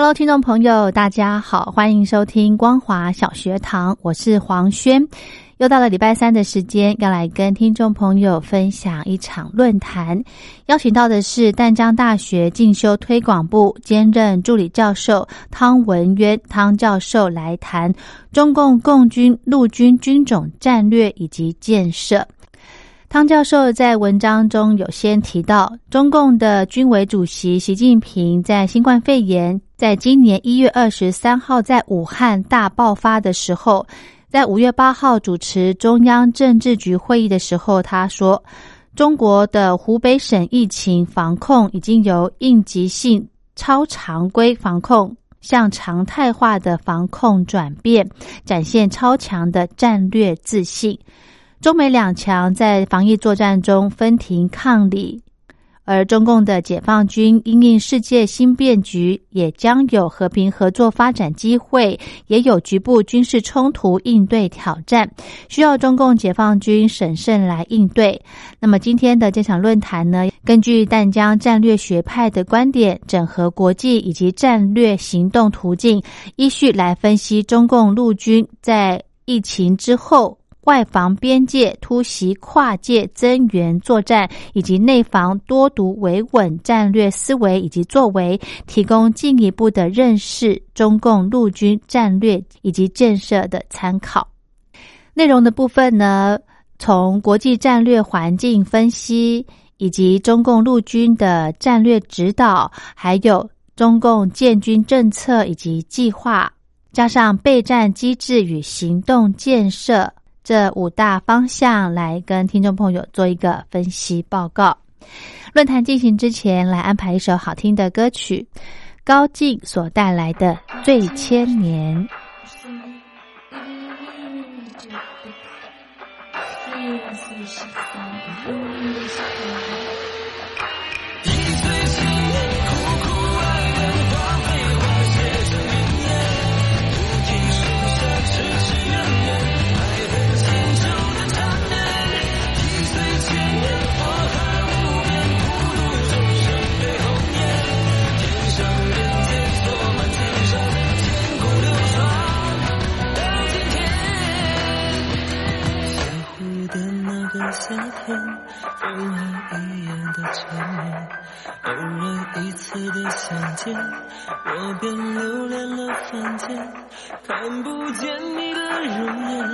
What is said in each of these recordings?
Hello，听众朋友，大家好，欢迎收听光华小学堂，我是黄轩。又到了礼拜三的时间，要来跟听众朋友分享一场论坛。邀请到的是淡江大学进修推广部兼任助理教授汤文渊汤教授来谈中共共军陆军军种战略以及建设。汤教授在文章中有先提到，中共的军委主席习近平在新冠肺炎在今年一月二十三号在武汉大爆发的时候，在五月八号主持中央政治局会议的时候，他说，中国的湖北省疫情防控已经由应急性超常规防控向常态化的防控转变，展现超强的战略自信。中美两强在防疫作战中分庭抗礼，而中共的解放军因应世界新变局，也将有和平合作发展机会，也有局部军事冲突应对挑战，需要中共解放军审慎来应对。那么今天的这场论坛呢，根据淡江战略学派的观点，整合国际以及战略行动途径，依序来分析中共陆军在疫情之后。外防边界突袭、跨界增援作战，以及内防多独维稳战略思维以及作为，提供进一步的认识中共陆军战略以及建设的参考。内容的部分呢，从国际战略环境分析，以及中共陆军的战略指导，还有中共建军政策以及计划，加上备战机制与行动建设。这五大方向来跟听众朋友做一个分析报告。论坛进行之前，来安排一首好听的歌曲，高进所带来的《醉千年》。夏天，风和一样的缠绵，偶然一次的相见，我便留恋了凡间，看不见你的容颜。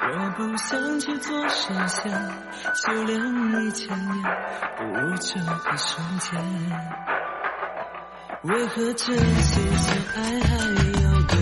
若不想去做神仙，修炼一千年，不如这一瞬间。为何真心相爱还要多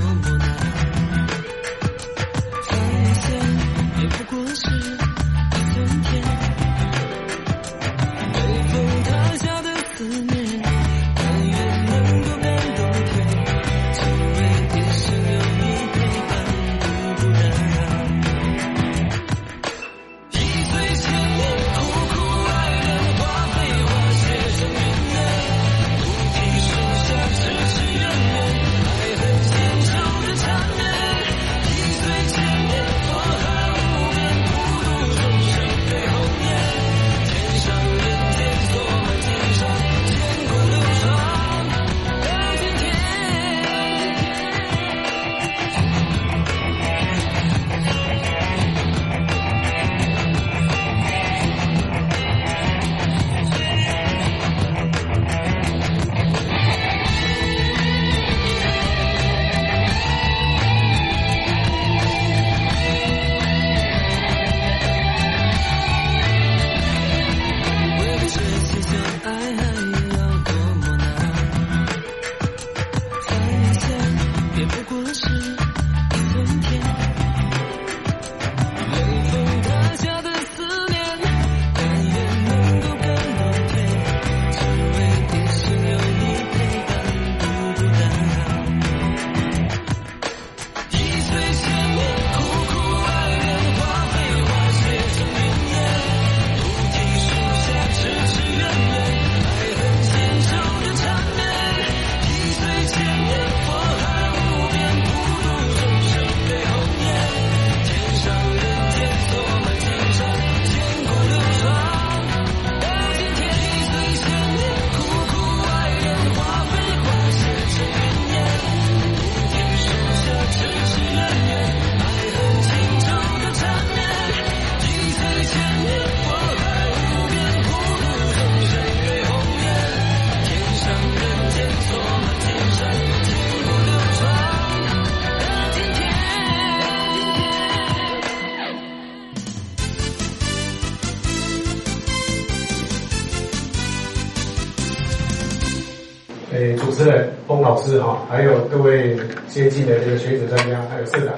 先进的这个学者专家，还有社长，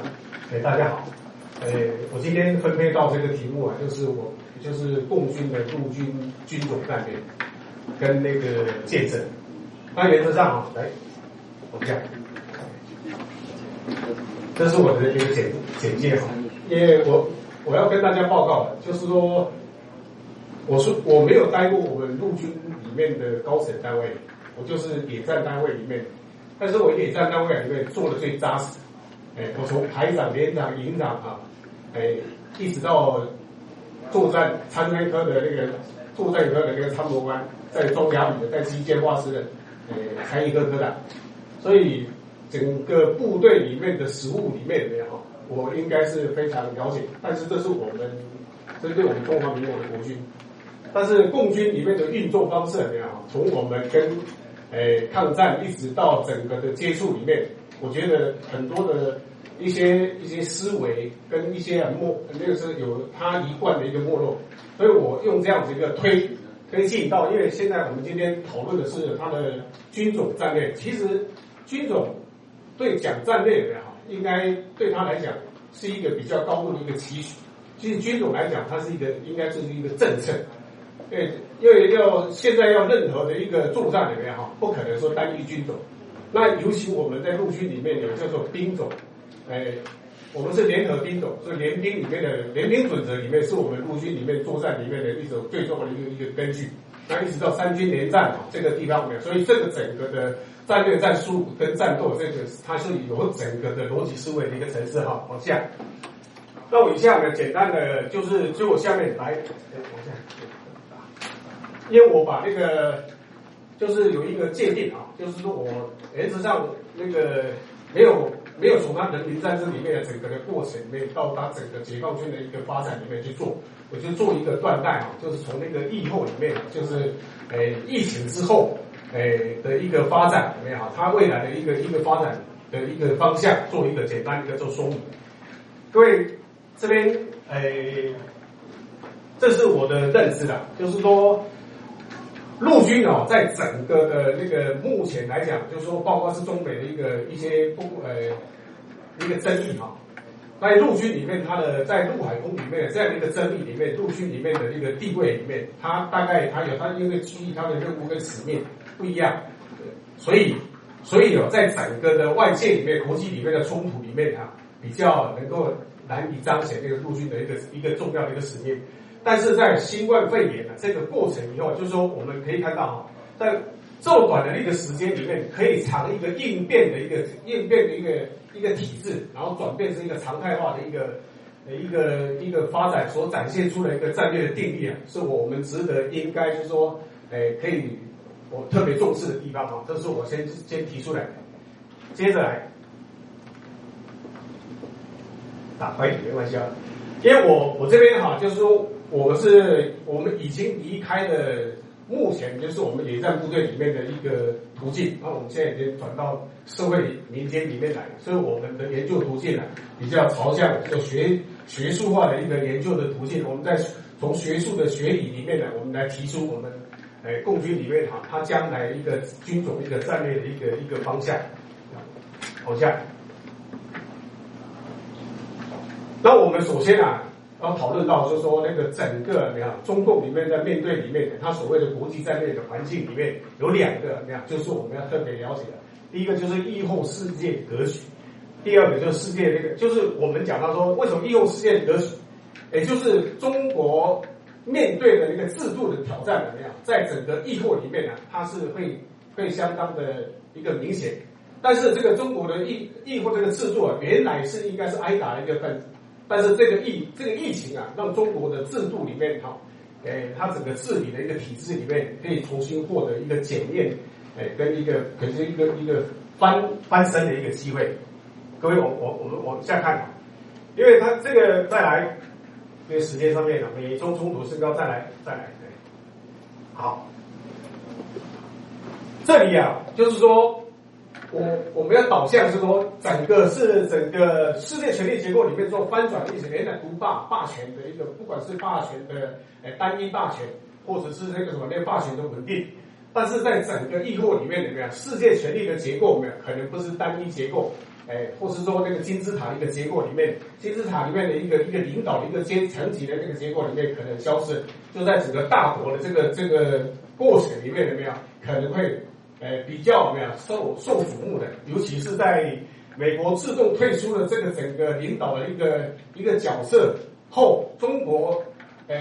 哎，大家好。呃，我今天分配到这个题目啊，就是我就是共军的陆军军种战略跟那个见证。那原则上啊，来，我讲，这是我的一个简简介哈，因为我我要跟大家报告的，就是说，我说我没有待过我们陆军里面的高层单位。我就是野战单位里面，但是我野战单位里面做的最扎实。哎，我从排长、连长、营长啊，哎，一直到作战参战科的那个作战科的那个参谋官，在中亚旅的，在机械化师的，哎，参一科科长。所以整个部队里面的实务里面的哈，我应该是非常了解。但是这是我们针对我们中华民国的国军，但是共军里面的运作方式怎么样？从我们跟诶，抗战一直到整个的接触里面，我觉得很多的一些一些思维跟一些没那个是有他一贯的一个没落，所以我用这样子一个推推进到，因为现在我们今天讨论的是他的军种战略，其实军种对讲战略也好，应该对他来讲是一个比较高度的一个期许，其实军种来讲，它是一个应该是一个政策。对，因为要现在要任何的一个作战里面哈，不可能说单一军种。那尤其我们在陆军里面有叫做兵种，哎，我们是联合兵种，所以联兵里面的联兵准则里面是我们陆军里面作战里面的一种最重要的一个一个根据。那一直到三军联战这个地方面，所以这个整个的战略战术跟战斗，这个它是有整个的逻辑思维的一个层次哈。往下，那我以下呢，简单的就是就我下面来，往下。因为我把那个就是有一个界定啊，就是说我原则上那个没有没有从他人民战争里面的整个的过程里面到他整个解放军的一个发展里面去做，我就做一个断代啊，就是从那个疫后里面，就是诶疫情之后诶的一个发展里面啊，它未来的一个一个发展的一个方向做一个简单一个做说明。各位这边诶，这是我的认知的，就是说。陆军哦，在整个的那个目前来讲，就是说，包括是中美的一个一些不呃一个争议哈，在陆军里面，它的在陆海空里面这样的一个争议里面，陆军里面的一个地位里面，它大概它有它因为基于它的任务跟使命不一样，所以所以有在整个的外界里面、国际里面的冲突里面啊，比较能够难以彰显这个陆军的一个一个重要的一个使命。但是在新冠肺炎的这个过程以后，就是说我们可以看到哈，在这么短的一个时间里面，可以藏一个应变的一个应变的一个一个体制，然后转变成一个常态化的一个一个一个发展所展现出的一个战略的定力啊，是我们值得应该就是说，诶，可以我特别重视的地方啊，这是我先先提出来，接着来打快一点没关系啊，因为我我这边哈就是说。我们是我们已经离开了目前就是我们野战部队里面的一个途径，那我们现在已经转到社会民间里面来，所以我们的研究途径呢比较朝向就学学术化的一个研究的途径。我们在从学术的学理里面呢，我们来提出我们诶共军里面哈，它将来一个军种一个战略的一个一个方向。好下，那我们首先啊。然后讨论到，就是说那个整个，你看中共里面在面对里面，它所谓的国际战略的环境里面有两个，你看就是我们要特别了解的。第一个就是疫后世界格局，第二个就是世界那个，就是我们讲到说，为什么疫后世界格局，也就是中国面对的一个制度的挑战怎么样，在整个疫后里面呢，它是会会相当的一个明显。但是这个中国的疫疫后这个制度啊，原来是应该是挨打的一个分子。但是这个疫这个疫情啊，让中国的制度里面哈，诶，它整个治理的一个体制里面，可以重新获得一个检验，诶，跟一个可是一个一个翻翻身的一个机会。各位，我我我们往下看，因为它这个再来，因为时间上面呢，美中冲突升高，再来再来，对好，这里啊，就是说。我我们要导向是说，整个是整个世界权力结构里面做翻转的意思，原来独霸霸权的一个，不管是霸权的诶单一霸权，或者是那个什么那个霸权的稳定，但是在整个议会里面怎么样世界权力的结构？没有可能不是单一结构，哎，或是说那个金字塔一个结构里面，金字塔里面的一个一个领导的一个阶层级的那个结构里面可能消失，就在整个大国的这个这个过程里面怎么样可能会，呃，比较没有受受瞩目的，尤其是在美国自动退出了这个整个领导的一个一个角色后，中国，呃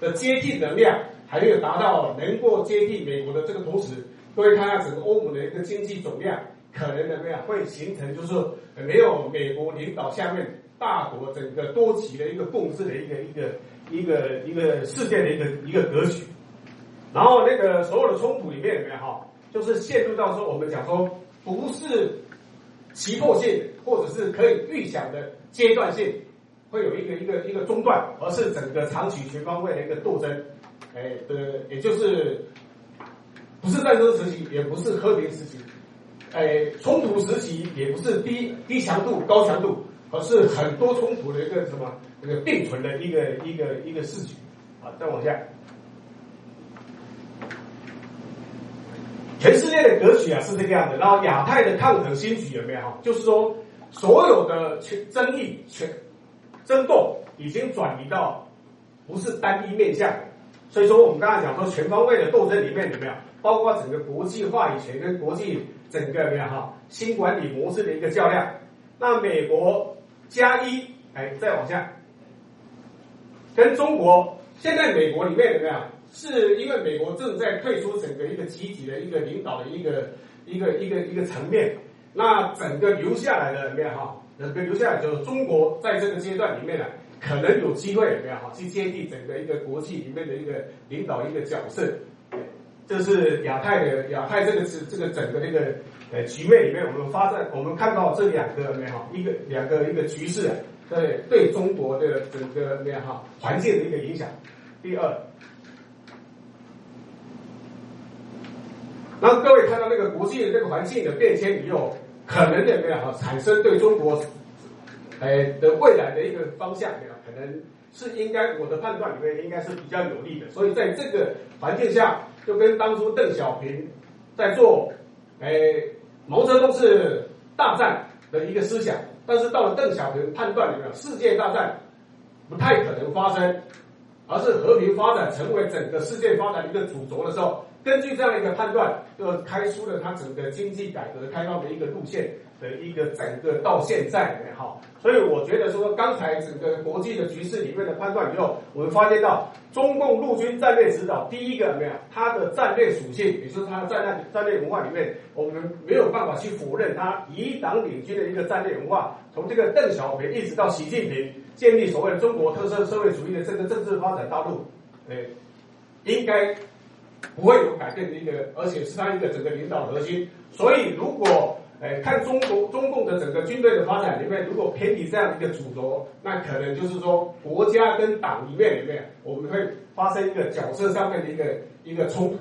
的接近能量。还没有达到能够接替美国的这个同时，各位看看整个欧盟的一个经济总量，可能怎么样会形成就是没有美国领导下面大国整个多极的一个共治的一个一个一个一个世界的一个一个格局。然后那个所有的冲突里面哈，就是陷入到说我们讲说不是急迫性或者是可以预想的阶段性，会有一个一个一个中断，而是整个长期全方位的一个斗争。哎，的，也就是不是战争时期，也不是和平时期，哎，冲突时期也不是低低强度、高强度，而是很多冲突的一个什么这个并存的一个一个一个事情。啊，再往下，全世界的格局啊是这个样子。然后亚太的抗衡新局有没有？哈，就是说所有的全争议、全争斗已经转移到不是单一面向。所以说，我们刚才讲说全方位的斗争里面有没有包括整个国际话语权跟国际整个有没有哈新管理模式的一个较量？那美国加一，哎，再往下，跟中国现在美国里面有没有？是因为美国正在退出整个一个集体的一个领导的一个一个一个一个层面，那整个留下来的有没有哈？整个留下来就是中国在这个阶段里面呢。可能有机会有没有哈去接替整个一个国际里面的一个领导一个角色，这是亚太的亚太这个是这个整个这个呃局面里面，我们发展我们看到这两个没有一个两个一个局势对对中国的整个没有哈环境的一个影响。第二，那各位看到那个国际的这个环境的变迁以后，可能有没有哈产生对中国？哎，的未来的一个方向，没有？可能是应该我的判断里面应该是比较有利的，所以在这个环境下，就跟当初邓小平在做，哎，毛泽东是大战的一个思想，但是到了邓小平判断里面，世界大战不太可能发生，而是和平发展成为整个世界发展一个主轴的时候，根据这样一个判断，就开出了他整个经济改革开放的一个路线。的一个整个到现在里面哈，所以我觉得说刚才整个国际的局势里面的判断以后，我们发现到中共陆军战略指导第一个没有它的战略属性，也就是它的战略战略文化里面，我们没有办法去否认它以党领军的一个战略文化，从这个邓小平一直到习近平建立所谓的中国特色社会主义的这个政治发展道路，哎，应该不会有改变的一个，而且是它一个整个领导核心，所以如果。哎，看中国中共的整个军队的发展里面，如果偏离这样一个主轴，那可能就是说国家跟党里面里面，我们会发生一个角色上面的一个一个冲突。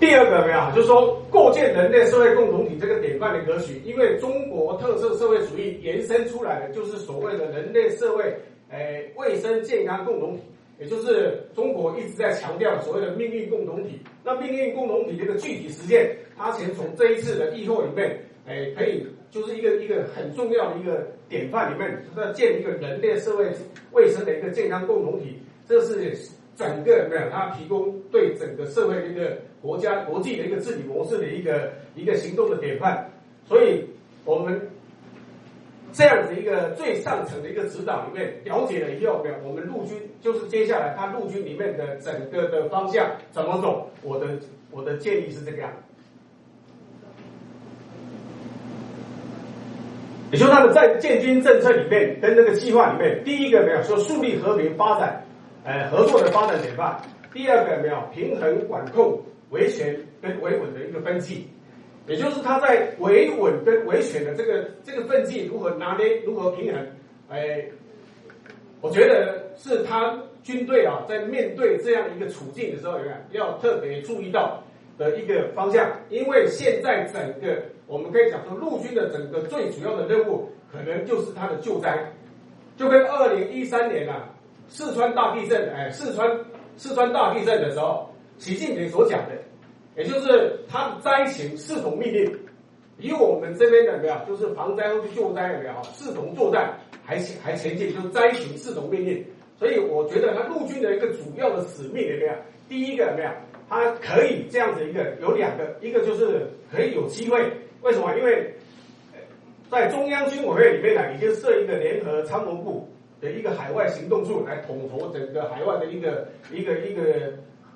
第二个没有，就是说构建人类社会共同体这个典范的格局，因为中国特色社会主义延伸出来的就是所谓的人类社会，诶，卫生健康共同体，也就是中国一直在强调所谓的命运共同体。那命运共同体这个具体实践，它先从这一次的议会里面哎，可以就是一个一个很重要的一个典范里面，就是要建一个人类社会卫生的一个健康共同体，这是整个没有它提供对整个社会的一个国家国际的一个治理模式的一个一个行动的典范，所以我们。这样子一个最上层的一个指导里面了解了以后，没有我们陆军就是接下来他陆军里面的整个的方向怎么走？我的我的建议是这个样，也就是他们在建军政策里面跟这个计划里面，第一个没有说树立和平发展，呃合作的发展典范；第二个没有平衡管控维权跟维稳的一个分歧。也就是他在维稳跟维权的这个这个分际如何拿捏，如何平衡？哎，我觉得是他军队啊，在面对这样一个处境的时候，有没有要特别注意到的一个方向？因为现在整个我们可以讲说，陆军的整个最主要的任务，可能就是他的救灾，就跟二零一三年啊，四川大地震，哎，四川四川大地震的时候，习近平所讲的。也就是他灾情视同命令，以我们这边的没有，就是防灾或救灾有没有视同作战，还还前进，就是灾情视同命令。所以我觉得他陆军的一个主要的使命有没有？第一个有没有？他可以这样子一个有两个，一个就是可以有机会，为什么？因为在中央军委会里面呢，已经设一个联合参谋部的一个海外行动处来统筹整个海外的一个一个一个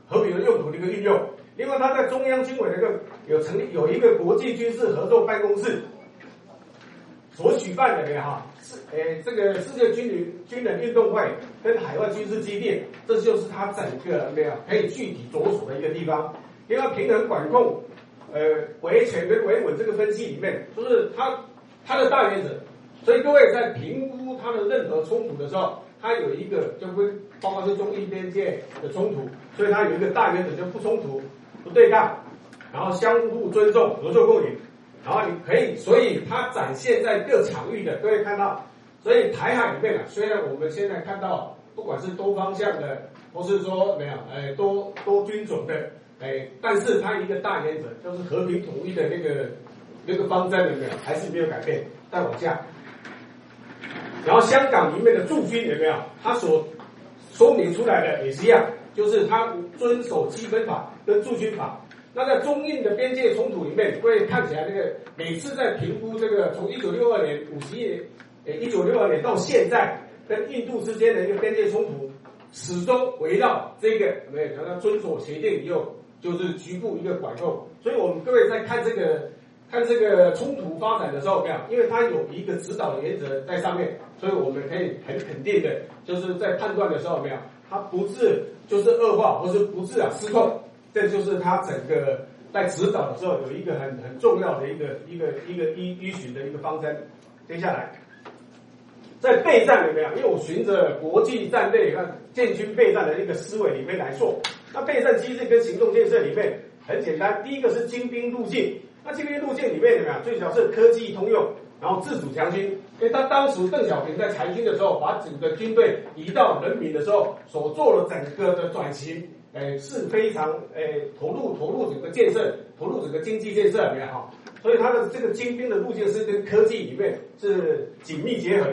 和平的用途的一个运用。另外，他在中央军委那个有成立有一个国际军事合作办公室，所举办的哈是诶这个世界军旅军人运动会跟海外军事基地，这就是他整个没有可以具体着手的一个地方。另外，平衡管控，呃维权跟维稳这个分析里面，就是他他的大原则。所以各位在评估他的任何冲突的时候，他有一个就会包括是中印边界的冲突，所以他有一个大原则就不冲突。不对抗，然后相互尊重、合作共赢，然后你可以，所以它展现在各场域的，各位看到，所以台海里面啊，虽然我们现在看到，不管是多方向的，或是说没有，哎，多多军种的，哎，但是它一个大原则就是和平统一的那个那个方针有没有，还是没有改变。再往下，然后香港里面的驻军有没有，他所说明出来的也是一样。就是他遵守基本法跟驻军法。那在中印的边界冲突里面，会看起来这个每次在评估这个从一九六二年五十亿，呃一九六二年到现在跟印度之间的一个边界冲突，始终围绕这个没有，他遵守协定以后就是局部一个管控。所以我们各位在看这个看这个冲突发展的时候，没有，因为它有一个指导原则在上面，所以我们可以很肯定的，就是在判断的时候，没有，它不是。就是恶化或是不治啊失控，这就是他整个在指导的时候有一个很很重要的一个一个一个依依循的一个方针。接下来，在备战里面，因为我循着国际战备看建军备战的一个思维里面来做，那备战机制跟行动建设里面很简单，第一个是精兵路径，那精兵路径里面怎么样？最主要是科技通用。然后自主强军，因为他当时邓小平在裁军的时候，把整个军队移到人民的时候，所做的整个的转型，诶是非常诶投入投入整个建设，投入整个经济建设里面哈，所以他的这个精兵的路径是跟科技里面是紧密结合。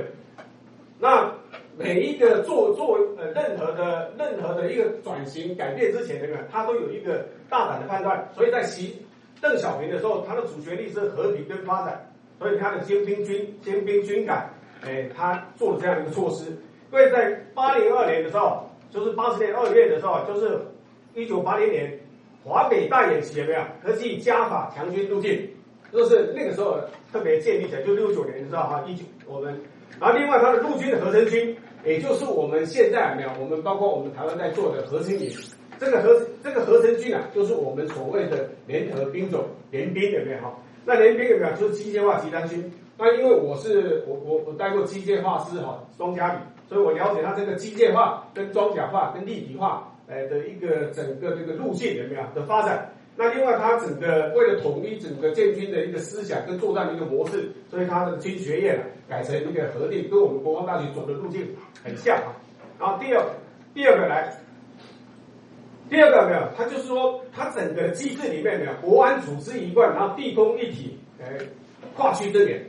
那每一个做做呃任何的任何的一个转型改变之前，对吧？他都有一个大胆的判断，所以在习邓小平的时候，他的主旋律是和平跟发展。所以他的精兵军精兵军改，哎，他做了这样一个措施。因为在八零二年的时候，就是八十年二月的时候，就是一九八零年华北大演习有没有？科技加法强军路径，就是那个时候特别建立起来，就六九年的时候哈，一九我们，然后另外他的陆军的合成军，也就是我们现在没有，我们包括我们台湾在做的合成营，这个合这个合成军啊，就是我们所谓的联合兵种联兵有没有哈？那联兵有没有？就是机械化集团军。那因为我是我我我带过机械化师哈装甲旅，所以我了解它这个机械化跟装甲化跟立体化呃的一个整个这个路线有没有的发展？那另外它整个为了统一整个建军的一个思想跟作战的一个模式，所以它的军学院啊改成一个核定，跟我们国防大学走的路径很像啊。然后第二第二个来。第二个没有，他就是说，他整个机制里面没有国安组织一贯，然后地空一体，哎，跨区支援。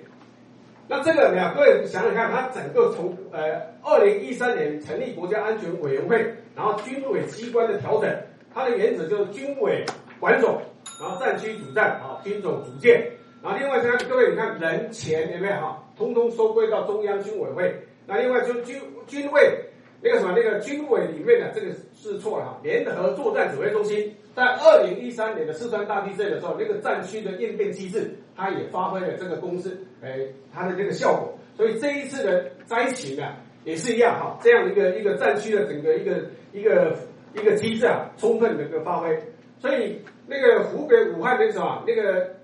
那这个没有？各位想想看，它整个从呃二零一三年成立国家安全委员会，然后军委机关的调整，它的原则就是军委管总，然后战区主战啊，军种主建，然后另外像各位你看人钱有没有哈？通通收归到中央军委会。那另外就军军委那个什么那个军委里面的这个是错了哈，联合作战指挥中心在二零一三年的四川大地震的时候，那个战区的应变机制，它也发挥了这个公式，哎，它的这个效果。所以这一次的灾情啊，也是一样哈，这样一个一个战区的整个一个一个一个机制啊，充分的一个发挥。所以那个湖北武汉那个什么那个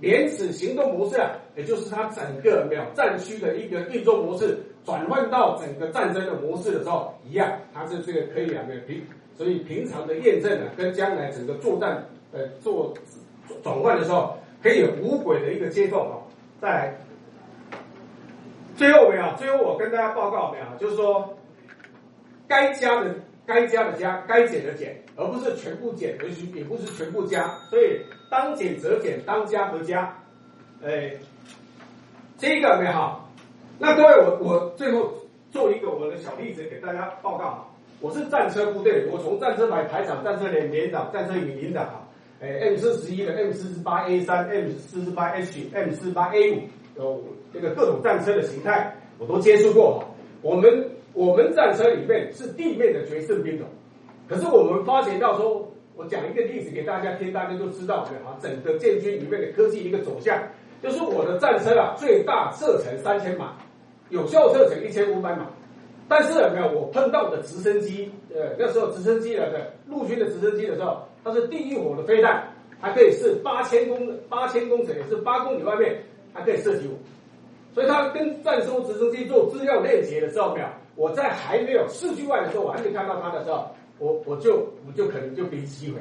联指行动模式啊，也就是它整个没有战区的一个运作模式。转换到整个战争的模式的时候，一样，它是这个可以两个平，所以平常的验证呢，跟将来整个作战呃做转换的时候，可以有无轨的一个接缝哦。再来，最后没有，最后我跟大家报告没有，就是说，该加的该加的加，该减的减，而不是全部减，也也不是全部加，所以当减则减，当加则加，哎，这个没有。那各位，我我最后做一个我的小例子给大家报告啊。我是战车部队，我从战车排排长、战车连连长、战车营营长哈，哎，M 四十一的 M 四十八 A 三、M 四十八 H、M 四十八 A 五，有这个各种战车的形态，我都接触过哈。我们我们战车里面是地面的决胜兵种，可是我们发现到说，我讲一个例子给大家听，大家都知道对啊，整个建军里面的科技一个走向，就是我的战车啊，最大射程三千码。有效射程一千五百码，但是没有我碰到的直升机？呃，那时候直升机的的陆军的直升机的时候，它是地狱火的飞弹，还可以是八千公八千公尺，也是八公里外面还可以射击我。所以它跟战收直升机做资料链接的时候，没有我在还没有四距外的时候，我还没看到它的时候，我我就我就可能就被击毁。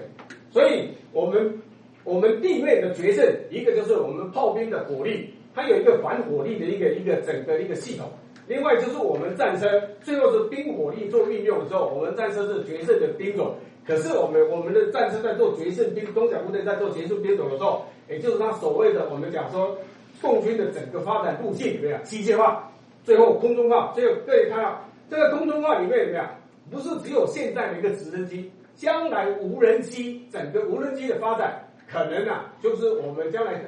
所以我们我们地面的决胜，一个就是我们炮兵的火力。它有一个反火力的一个一个整个一个系统，另外就是我们战车最后是兵火力做运用的时候，我们战车是决胜的兵种。可是我们我们的战车在做决胜兵中小部队在做决胜兵种的时候，也就是它所谓的我们讲说共军的整个发展路径怎么样机械化，最后空中化，最后各位看到这个空中化里面怎么样？不是只有现在的一个直升机，将来无人机整个无人机的发展可能啊，就是我们将来。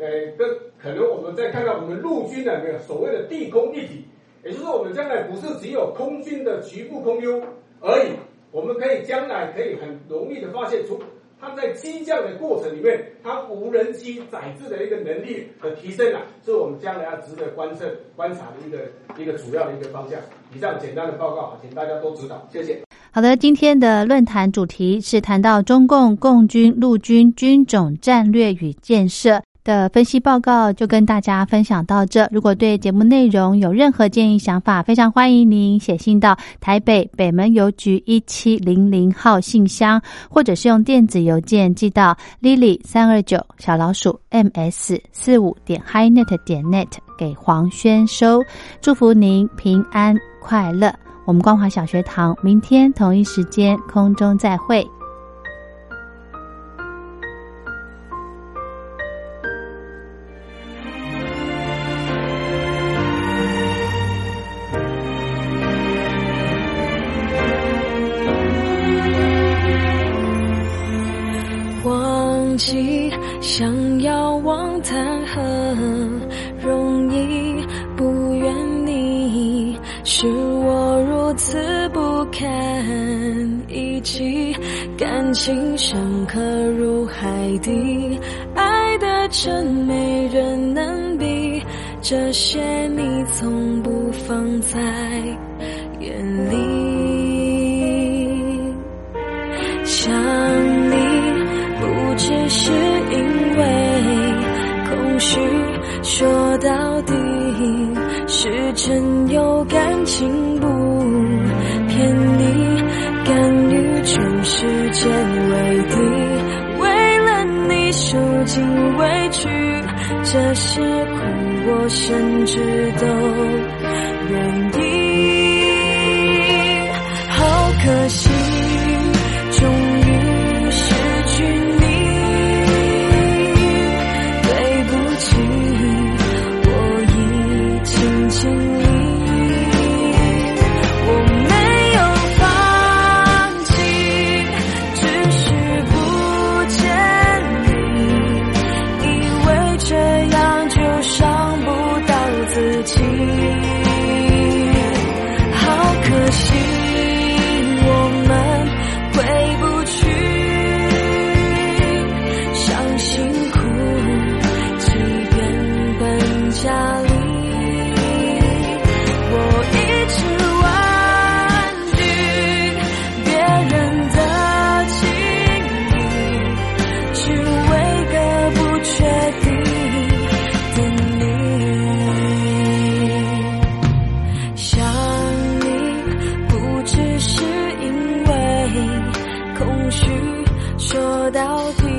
呃，跟可能我们再看到我们陆军的那个所谓的地空一体，也就是说，我们将来不是只有空军的局部空优而已，我们可以将来可以很容易的发现出它在机降的过程里面，它无人机载制的一个能力的提升啊，是我们将来要值得观测观察的一个一个主要的一个方向。以上简单的报告，请大家都指导，谢谢。好的，今天的论坛主题是谈到中共共军陆军军种战略与建设。的分析报告就跟大家分享到这。如果对节目内容有任何建议想法，非常欢迎您写信到台北北门邮局一七零零号信箱，或者是用电子邮件寄到 lily 三二九小老鼠 ms 四五点 hinet 点 net 给黄轩收。祝福您平安快乐。我们光华小学堂明天同一时间空中再会。想要忘谈何容易？不愿你是我如此不堪一击，感情深刻如海底，爱的真没人能比，这些你从不放在眼里，只是。是说到底是真有感情，不骗你，甘于全世界为敌，为了你受尽委屈，这些苦我甚至都愿意，好可惜。去说到底